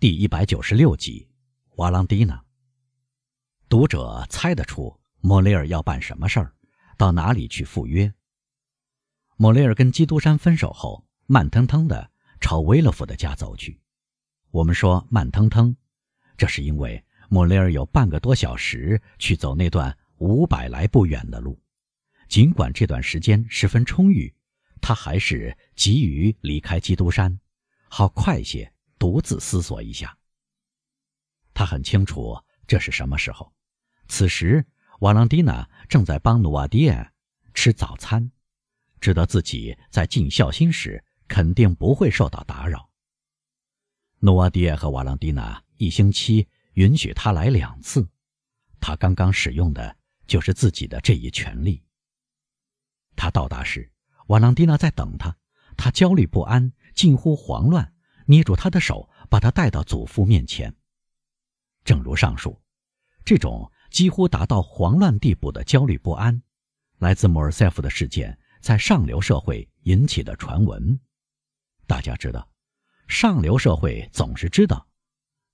第一百九十六集，瓦朗蒂娜。读者猜得出莫雷尔要办什么事儿，到哪里去赴约。莫雷尔跟基督山分手后，慢腾腾的朝威勒夫的家走去。我们说慢腾腾，这是因为莫雷尔有半个多小时去走那段五百来步远的路。尽管这段时间十分充裕，他还是急于离开基督山，好快些。独自思索一下。他很清楚这是什么时候。此时，瓦朗蒂娜正在帮努瓦迪耶吃早餐，知道自己在尽孝心时肯定不会受到打扰。努瓦迪耶和瓦朗蒂娜一星期允许他来两次，他刚刚使用的就是自己的这一权利。他到达时，瓦朗蒂娜在等他，他焦虑不安，近乎慌乱。捏住他的手，把他带到祖父面前。正如上述，这种几乎达到慌乱地步的焦虑不安，来自莫尔塞夫的事件在上流社会引起的传闻。大家知道，上流社会总是知道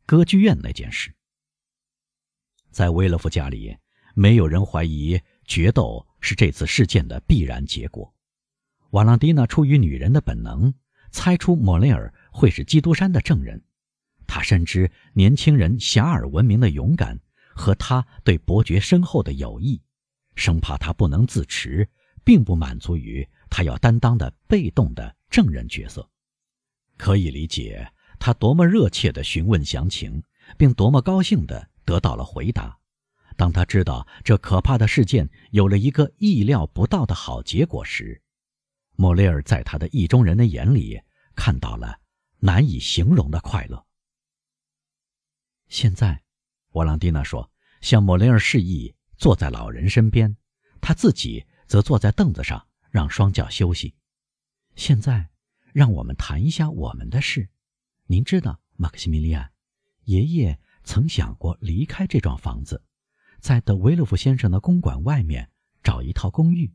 歌剧院那件事。在威勒夫家里，没有人怀疑决斗是这次事件的必然结果。瓦朗蒂娜出于女人的本能，猜出莫雷尔。会是基督山的证人，他深知年轻人遐迩闻名的勇敢和他对伯爵深厚的友谊，生怕他不能自持，并不满足于他要担当的被动的证人角色。可以理解他多么热切地询问详情，并多么高兴地得到了回答。当他知道这可怕的事件有了一个意料不到的好结果时，莫雷尔在他的意中人的眼里看到了。难以形容的快乐。现在，瓦朗蒂娜说：“向莫雷尔示意坐在老人身边，他自己则坐在凳子上，让双脚休息。现在，让我们谈一下我们的事。您知道，马克西米利安，爷爷曾想过离开这幢房子，在德维勒夫先生的公馆外面找一套公寓。”“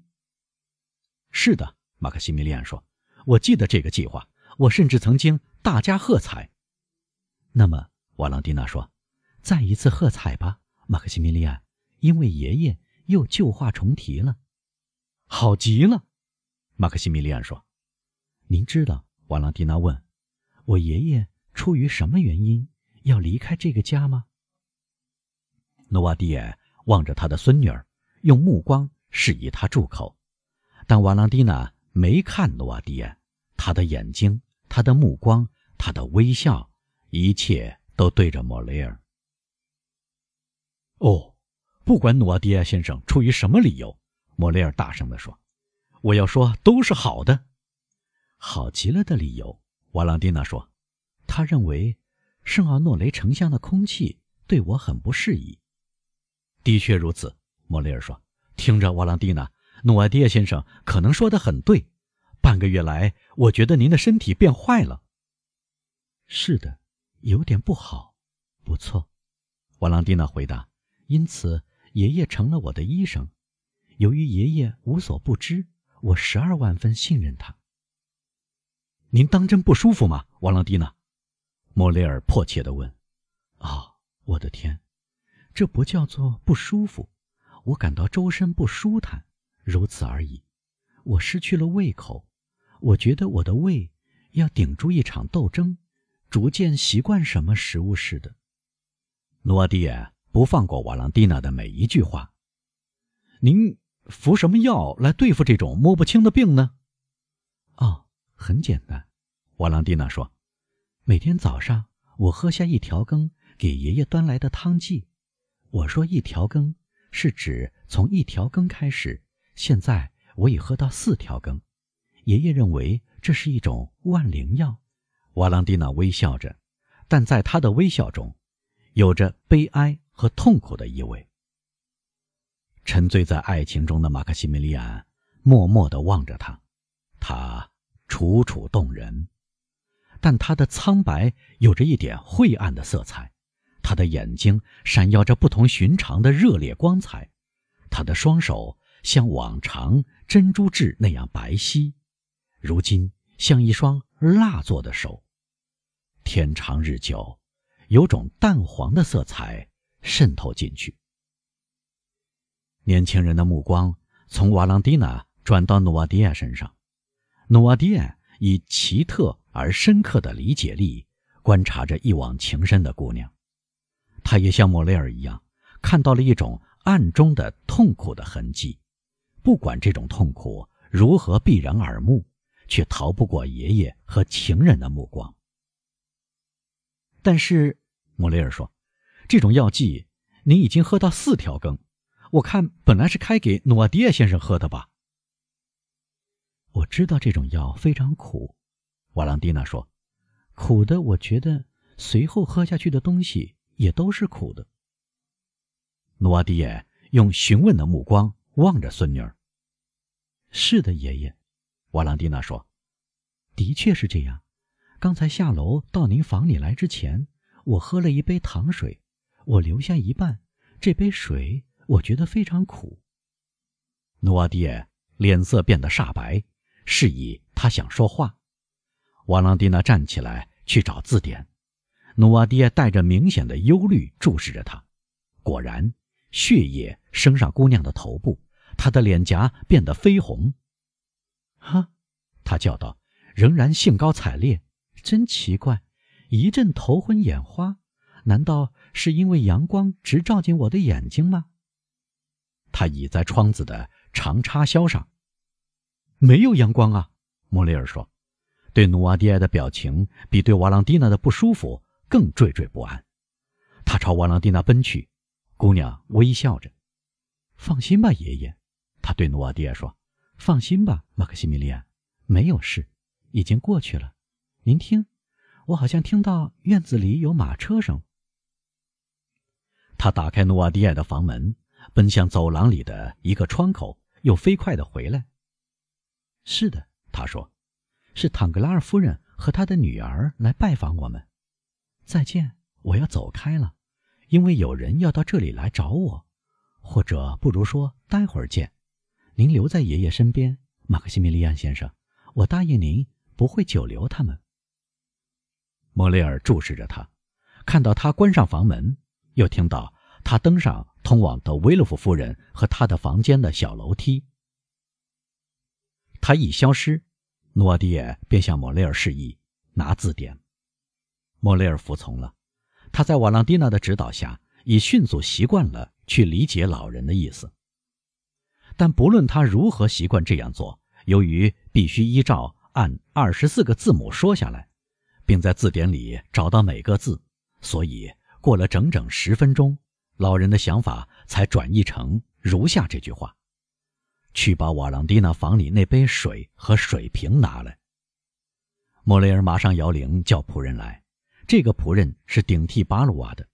是的。”马克西米利安说，“我记得这个计划。我甚至曾经。”大家喝彩。那么，瓦朗蒂娜说：“再一次喝彩吧，马克西米利安，因为爷爷又旧话重提了。”好极了，马克西米利安说：“您知道？”瓦朗蒂娜问：“我爷爷出于什么原因要离开这个家吗？”诺瓦迪耶望着他的孙女儿，用目光示意他住口，但瓦朗蒂娜没看诺瓦迪埃，他的眼睛。他的目光，他的微笑，一切都对着莫雷尔。哦，不管努瓦迪亚先生出于什么理由，莫雷尔大声地说：“我要说都是好的，好极了的理由。”瓦朗蒂娜说：“他认为圣奥诺雷城乡的空气对我很不适宜。”的确如此，莫雷尔说：“听着，瓦朗蒂娜，努瓦迪亚先生可能说的很对。”半个月来，我觉得您的身体变坏了。是的，有点不好。不错，瓦朗蒂娜回答。因此，爷爷成了我的医生。由于爷爷无所不知，我十二万分信任他。您当真不舒服吗，瓦朗蒂娜？莫雷尔迫切地问。啊，我的天，这不叫做不舒服，我感到周身不舒坦，如此而已。我失去了胃口。我觉得我的胃要顶住一场斗争，逐渐习惯什么食物似的。诺瓦迪不放过瓦朗蒂娜的每一句话。您服什么药来对付这种摸不清的病呢？哦，很简单，瓦朗蒂娜说，每天早上我喝下一条羹给爷爷端来的汤剂。我说一条羹是指从一条羹开始，现在我已喝到四条羹。爷爷认为这是一种万灵药，瓦朗蒂娜微笑着，但在他的微笑中，有着悲哀和痛苦的意味。沉醉在爱情中的马克西米利安默默地望着他，他楚楚动人，但他的苍白有着一点晦暗的色彩，他的眼睛闪耀着不同寻常的热烈光彩，他的双手像往常珍珠质那样白皙。如今像一双蜡做的手，天长日久，有种淡黄的色彩渗透进去。年轻人的目光从瓦朗蒂娜转到努瓦迪亚身上，努瓦迪亚以奇特而深刻的理解力观察着一往情深的姑娘，他也像莫雷尔一样看到了一种暗中的痛苦的痕迹，不管这种痛苦如何避人耳目，却逃不过爷爷和情人的目光。但是，莫雷尔说：“这种药剂，您已经喝到四条羹。我看本来是开给努瓦迪亚先生喝的吧。”我知道这种药非常苦，瓦朗蒂娜说：“苦的，我觉得随后喝下去的东西也都是苦的。”努瓦迪亚用询问的目光望着孙女儿。“是的，爷爷。”瓦朗蒂娜说，“的确是这样。”刚才下楼到您房里来之前，我喝了一杯糖水，我留下一半。这杯水我觉得非常苦。努瓦迪耶脸色变得煞白，示意他想说话。瓦朗蒂娜站起来去找字典。努瓦迪耶带着明显的忧虑注视着他。果然，血液升上姑娘的头部，她的脸颊变得绯红。哈，他叫道，仍然兴高采烈。真奇怪，一阵头昏眼花，难道是因为阳光直照进我的眼睛吗？他倚在窗子的长插销上，没有阳光啊。莫雷尔说，对努瓦迪埃的表情比对瓦朗蒂娜的不舒服更惴惴不安。他朝瓦朗蒂娜奔去，姑娘微笑着：“放心吧，爷爷。”他对努瓦迪埃说：“放心吧，马克西米利安，没有事，已经过去了。”您听，我好像听到院子里有马车声。他打开努瓦迪埃的房门，奔向走廊里的一个窗口，又飞快的回来。是的，他说，是坦格拉尔夫人和她的女儿来拜访我们。再见，我要走开了，因为有人要到这里来找我，或者不如说待会儿见。您留在爷爷身边，马克西米利安先生，我答应您不会久留他们。莫雷尔注视着他，看到他关上房门，又听到他登上通往德维洛夫夫人和他的房间的小楼梯。他一消失，诺迪耶便向莫雷尔示意拿字典。莫雷尔服从了。他在瓦朗蒂娜的指导下，已迅速习惯了去理解老人的意思。但不论他如何习惯这样做，由于必须依照按二十四个字母说下来。并在字典里找到每个字，所以过了整整十分钟，老人的想法才转译成如下这句话：“去把瓦朗蒂娜房里那杯水和水瓶拿来。”莫雷尔马上摇铃叫仆人来，这个仆人是顶替巴鲁瓦的。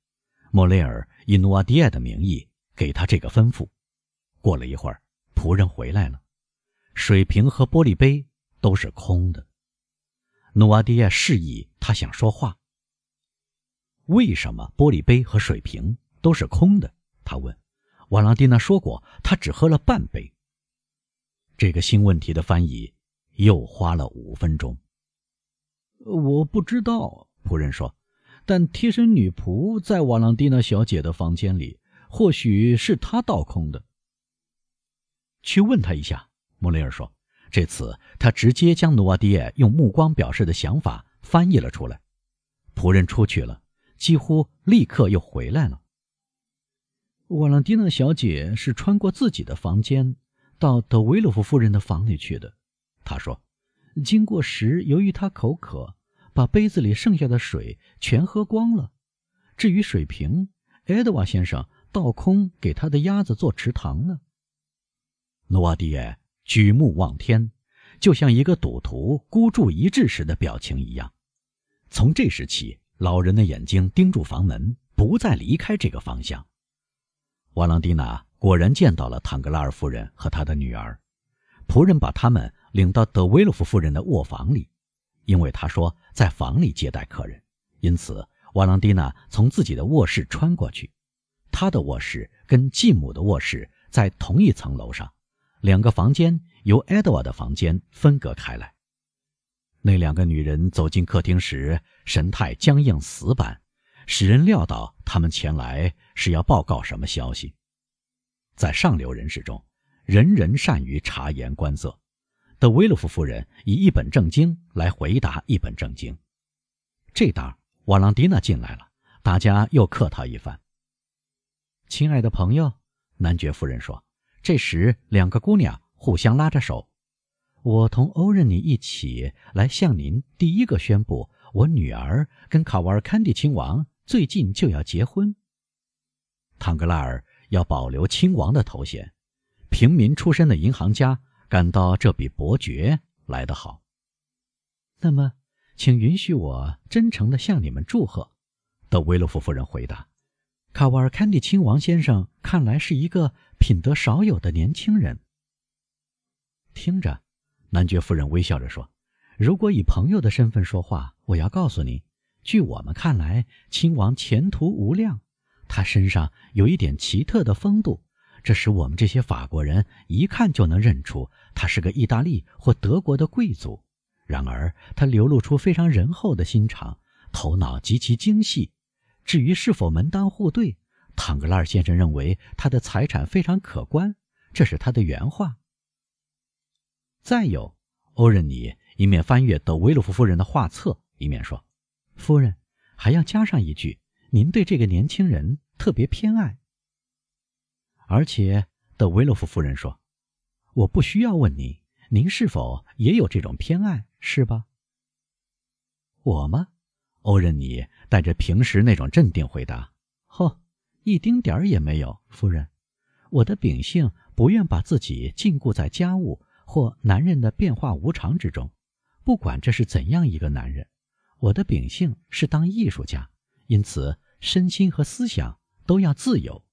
莫雷尔以努瓦迪埃的名义给他这个吩咐。过了一会儿，仆人回来了，水瓶和玻璃杯都是空的。努瓦迪亚示意他想说话。为什么玻璃杯和水瓶都是空的？他问。瓦朗蒂娜说过，他只喝了半杯。这个新问题的翻译又花了五分钟。我不知道，仆人说，但贴身女仆在瓦朗蒂娜小姐的房间里，或许是她倒空的。去问他一下，莫雷尔说。这次他直接将努瓦迪耶用目光表示的想法翻译了出来。仆人出去了，几乎立刻又回来了。瓦朗蒂娜小姐是穿过自己的房间，到德维洛夫夫人的房里去的。她说，经过时，由于她口渴，把杯子里剩下的水全喝光了。至于水瓶，埃德瓦先生倒空给他的鸭子做池塘了。努瓦迪耶。举目望天，就像一个赌徒孤注一掷时的表情一样。从这时起，老人的眼睛盯住房门，不再离开这个方向。瓦朗蒂娜果然见到了坦格拉尔夫人和她的女儿。仆人把他们领到德维洛夫夫人的卧房里，因为他说在房里接待客人，因此瓦朗蒂娜从自己的卧室穿过去。她的卧室跟继母的卧室在同一层楼上。两个房间由埃德瓦的房间分隔开来。那两个女人走进客厅时，神态僵硬死板，使人料到他们前来是要报告什么消息。在上流人士中，人人善于察言观色。德维洛夫夫人以一本正经来回答一本正经。这当瓦朗蒂娜进来了，大家又客套一番。亲爱的朋友，男爵夫人说。这时，两个姑娘互相拉着手。我同欧仁妮一起来向您第一个宣布，我女儿跟卡瓦尔坎蒂亲王最近就要结婚。唐格拉尔要保留亲王的头衔，平民出身的银行家感到这比伯爵来得好。那么，请允许我真诚地向你们祝贺。”德维洛夫夫人回答。卡瓦尔坎蒂亲王先生看来是一个品德少有的年轻人。听着。男爵夫人微笑着说：“如果以朋友的身份说话，我要告诉你，据我们看来，亲王前途无量。他身上有一点奇特的风度，这使我们这些法国人一看就能认出他是个意大利或德国的贵族。然而，他流露出非常仁厚的心肠，头脑极其精细。至于是否门当户对，唐格拉尔先生认为他的财产非常可观，这是他的原话。”再有，欧仁妮一面翻阅德维洛夫夫人的画册，一面说：“夫人，还要加上一句，您对这个年轻人特别偏爱。而且，德维洛夫夫人说，我不需要问您，您是否也有这种偏爱，是吧？我吗？”欧仁妮带着平时那种镇定回答：“，一丁点儿也没有，夫人。我的秉性不愿把自己禁锢在家务。”或男人的变化无常之中，不管这是怎样一个男人，我的秉性是当艺术家，因此身心和思想都要自由。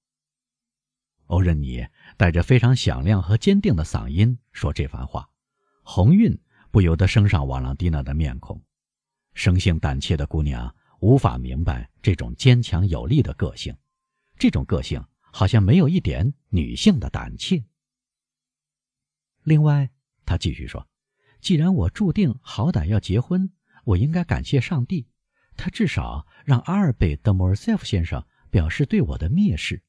欧仁妮带着非常响亮和坚定的嗓音说这番话，红晕不由得升上瓦朗蒂娜的面孔。生性胆怯的姑娘无法明白这种坚强有力的个性，这种个性好像没有一点女性的胆怯。另外，他继续说：“既然我注定好歹要结婚，我应该感谢上帝，他至少让阿尔贝德·莫尔塞夫先生表示对我的蔑视。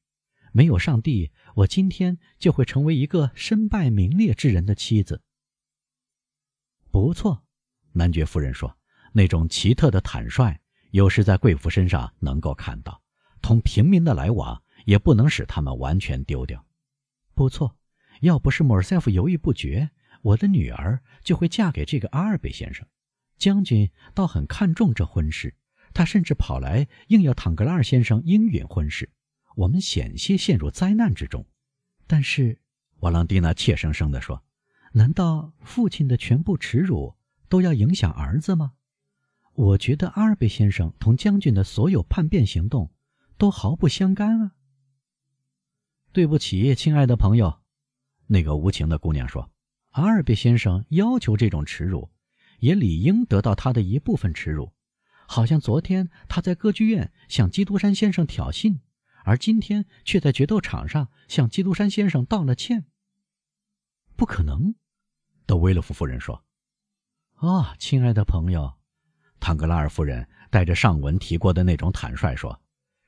没有上帝，我今天就会成为一个身败名裂之人的妻子。”不错，男爵夫人说：“那种奇特的坦率，有时在贵妇身上能够看到。同平民的来往，也不能使他们完全丢掉。”不错。要不是莫尔塞夫犹豫不决，我的女儿就会嫁给这个阿尔贝先生。将军倒很看重这婚事，他甚至跑来硬要坦格拉尔先生应允婚事。我们险些陷入灾难之中。但是，瓦朗蒂娜怯生生地说：“难道父亲的全部耻辱都要影响儿子吗？我觉得阿尔贝先生同将军的所有叛变行动都毫不相干啊。”对不起，亲爱的朋友。那个无情的姑娘说：“阿尔贝先生要求这种耻辱，也理应得到他的一部分耻辱。好像昨天他在歌剧院向基督山先生挑衅，而今天却在决斗场上向基督山先生道了歉。不可能。”德威勒夫夫人说。“啊，亲爱的朋友，唐格拉尔夫人带着上文提过的那种坦率说：‘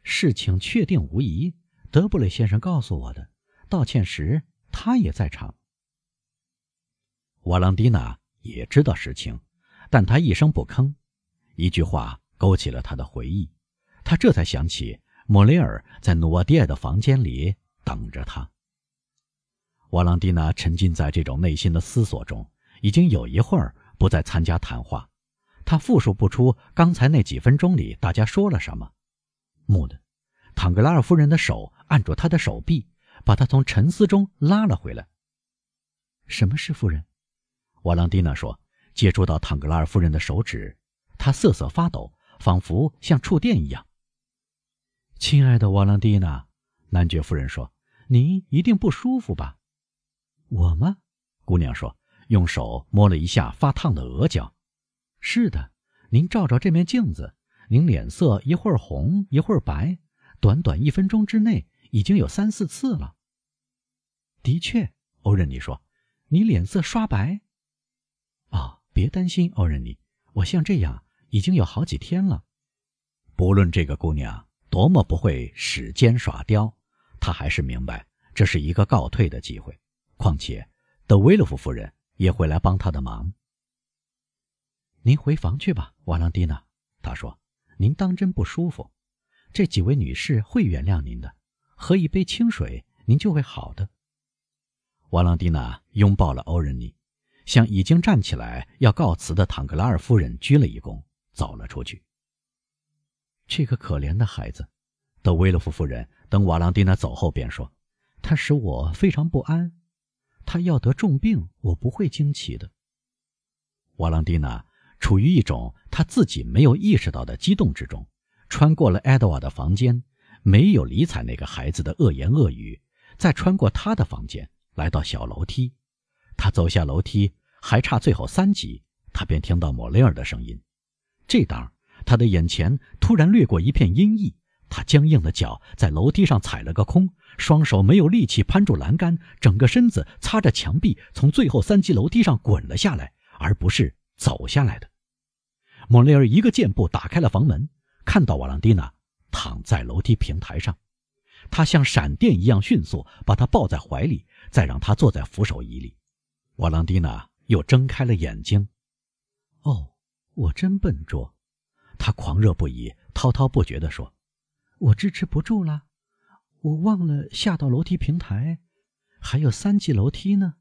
事情确定无疑。’德布雷先生告诉我的。道歉时。”他也在场。瓦朗蒂娜也知道实情，但她一声不吭。一句话勾起了他的回忆，他这才想起莫雷尔在努瓦迪埃的房间里等着他。瓦朗蒂娜沉浸在这种内心的思索中，已经有一会儿不再参加谈话。他复述不出刚才那几分钟里大家说了什么。木的，唐格拉尔夫人的手按住他的手臂。把他从沉思中拉了回来。什么是夫人？瓦朗蒂娜说，接触到唐格拉尔夫人的手指，她瑟瑟发抖，仿佛像触电一样。亲爱的瓦朗蒂娜，男爵夫人说：“您一定不舒服吧？”我吗？姑娘说，用手摸了一下发烫的额角。是的，您照照这面镜子，您脸色一会儿红一会儿白，短短一分钟之内已经有三四次了。的确，欧仁妮说：“你脸色刷白。”啊，别担心，欧仁妮，我像这样已经有好几天了。不论这个姑娘多么不会使奸耍刁，她还是明白这是一个告退的机会。况且，德维勒夫夫人也会来帮他的忙。您回房去吧，瓦朗蒂娜。他说：“您当真不舒服？这几位女士会原谅您的。喝一杯清水，您就会好的。”瓦朗蒂娜拥抱了欧仁妮，向已经站起来要告辞的坦格拉尔夫人鞠了一躬，走了出去。这个可怜的孩子，德维勒夫夫人等瓦朗蒂娜走后便说：“他使我非常不安。他要得重病，我不会惊奇的。”瓦朗蒂娜。处于一种他自己没有意识到的激动之中，穿过了艾德瓦的房间，没有理睬那个孩子的恶言恶语，再穿过他的房间，来到小楼梯。他走下楼梯，还差最后三级，他便听到莫雷尔的声音。这当，他的眼前突然掠过一片阴翳，他僵硬的脚在楼梯上踩了个空，双手没有力气攀住栏杆，整个身子擦着墙壁，从最后三级楼梯上滚了下来，而不是。走下来的，莫雷尔一个箭步打开了房门，看到瓦朗蒂娜躺在楼梯平台上，他像闪电一样迅速把她抱在怀里，再让她坐在扶手椅里。瓦朗蒂娜又睁开了眼睛。哦，我真笨拙，他狂热不已，滔滔不绝地说：“我支持不住了，我忘了下到楼梯平台，还有三级楼梯呢。”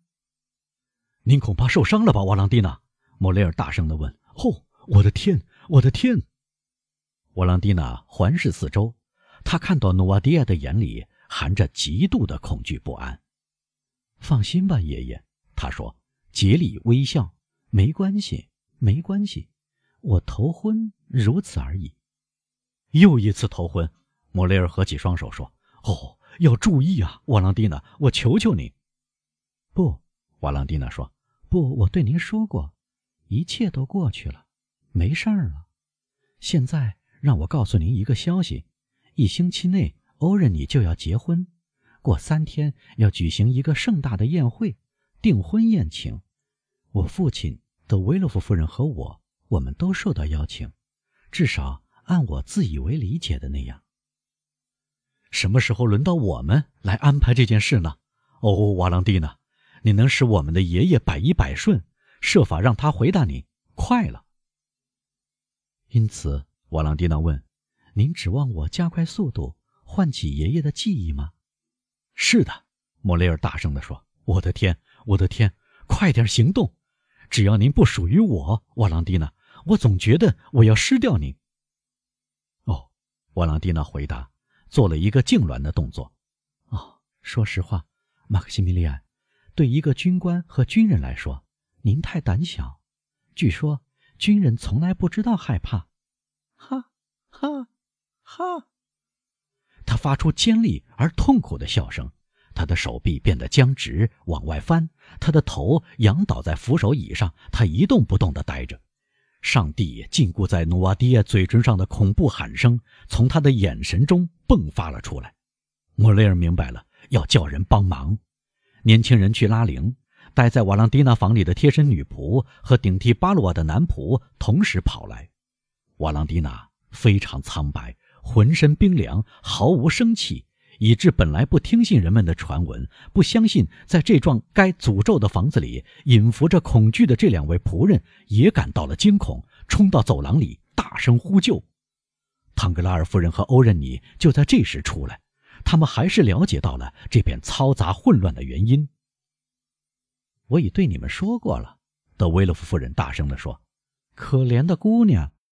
您恐怕受伤了吧，瓦朗蒂娜？莫雷尔大声地问：“哦，我的天，我的天！”瓦朗蒂娜环视四周，她看到努瓦迪亚的眼里含着极度的恐惧不安。“放心吧，爷爷。”他说，竭力微笑，“没关系，没关系，我头昏，如此而已。”又一次头昏，莫雷尔合起双手说：“哦，要注意啊，瓦朗蒂娜，我求求你。”“不。”瓦朗蒂娜说，“不，我对您说过。”一切都过去了，没事儿了。现在让我告诉您一个消息：一星期内，欧仁妮就要结婚。过三天要举行一个盛大的宴会，订婚宴请。我父亲德维洛夫夫人和我，我们都受到邀请，至少按我自以为理解的那样。什么时候轮到我们来安排这件事呢？哦，瓦朗蒂娜，你能使我们的爷爷百依百顺？设法让他回答你快了。因此，瓦朗蒂娜问：“您指望我加快速度，唤起爷爷的记忆吗？”“是的。”莫雷尔大声地说。“我的天，我的天，快点行动！只要您不属于我，瓦朗蒂娜，我总觉得我要失掉您。”“哦。”瓦朗蒂娜回答，做了一个痉挛的动作。“哦，说实话，马克西米利安，对一个军官和军人来说。”您太胆小，据说军人从来不知道害怕。哈，哈，哈！他发出尖利而痛苦的笑声，他的手臂变得僵直，往外翻，他的头仰倒在扶手椅上，他一动不动地呆着。上帝禁锢在努瓦迪亚嘴唇上的恐怖喊声从他的眼神中迸发了出来。莫雷尔明白了，要叫人帮忙。年轻人去拉铃。待在瓦朗蒂娜房里的贴身女仆和顶替巴鲁瓦的男仆同时跑来。瓦朗蒂娜非常苍白，浑身冰凉，毫无生气，以致本来不听信人们的传闻、不相信在这幢该诅咒的房子里隐伏着恐惧的这两位仆人也感到了惊恐，冲到走廊里大声呼救。唐格拉尔夫人和欧仁妮就在这时出来，他们还是了解到了这片嘈杂混乱的原因。我已对你们说过了，德威洛夫夫人大声地说：“可怜的姑娘，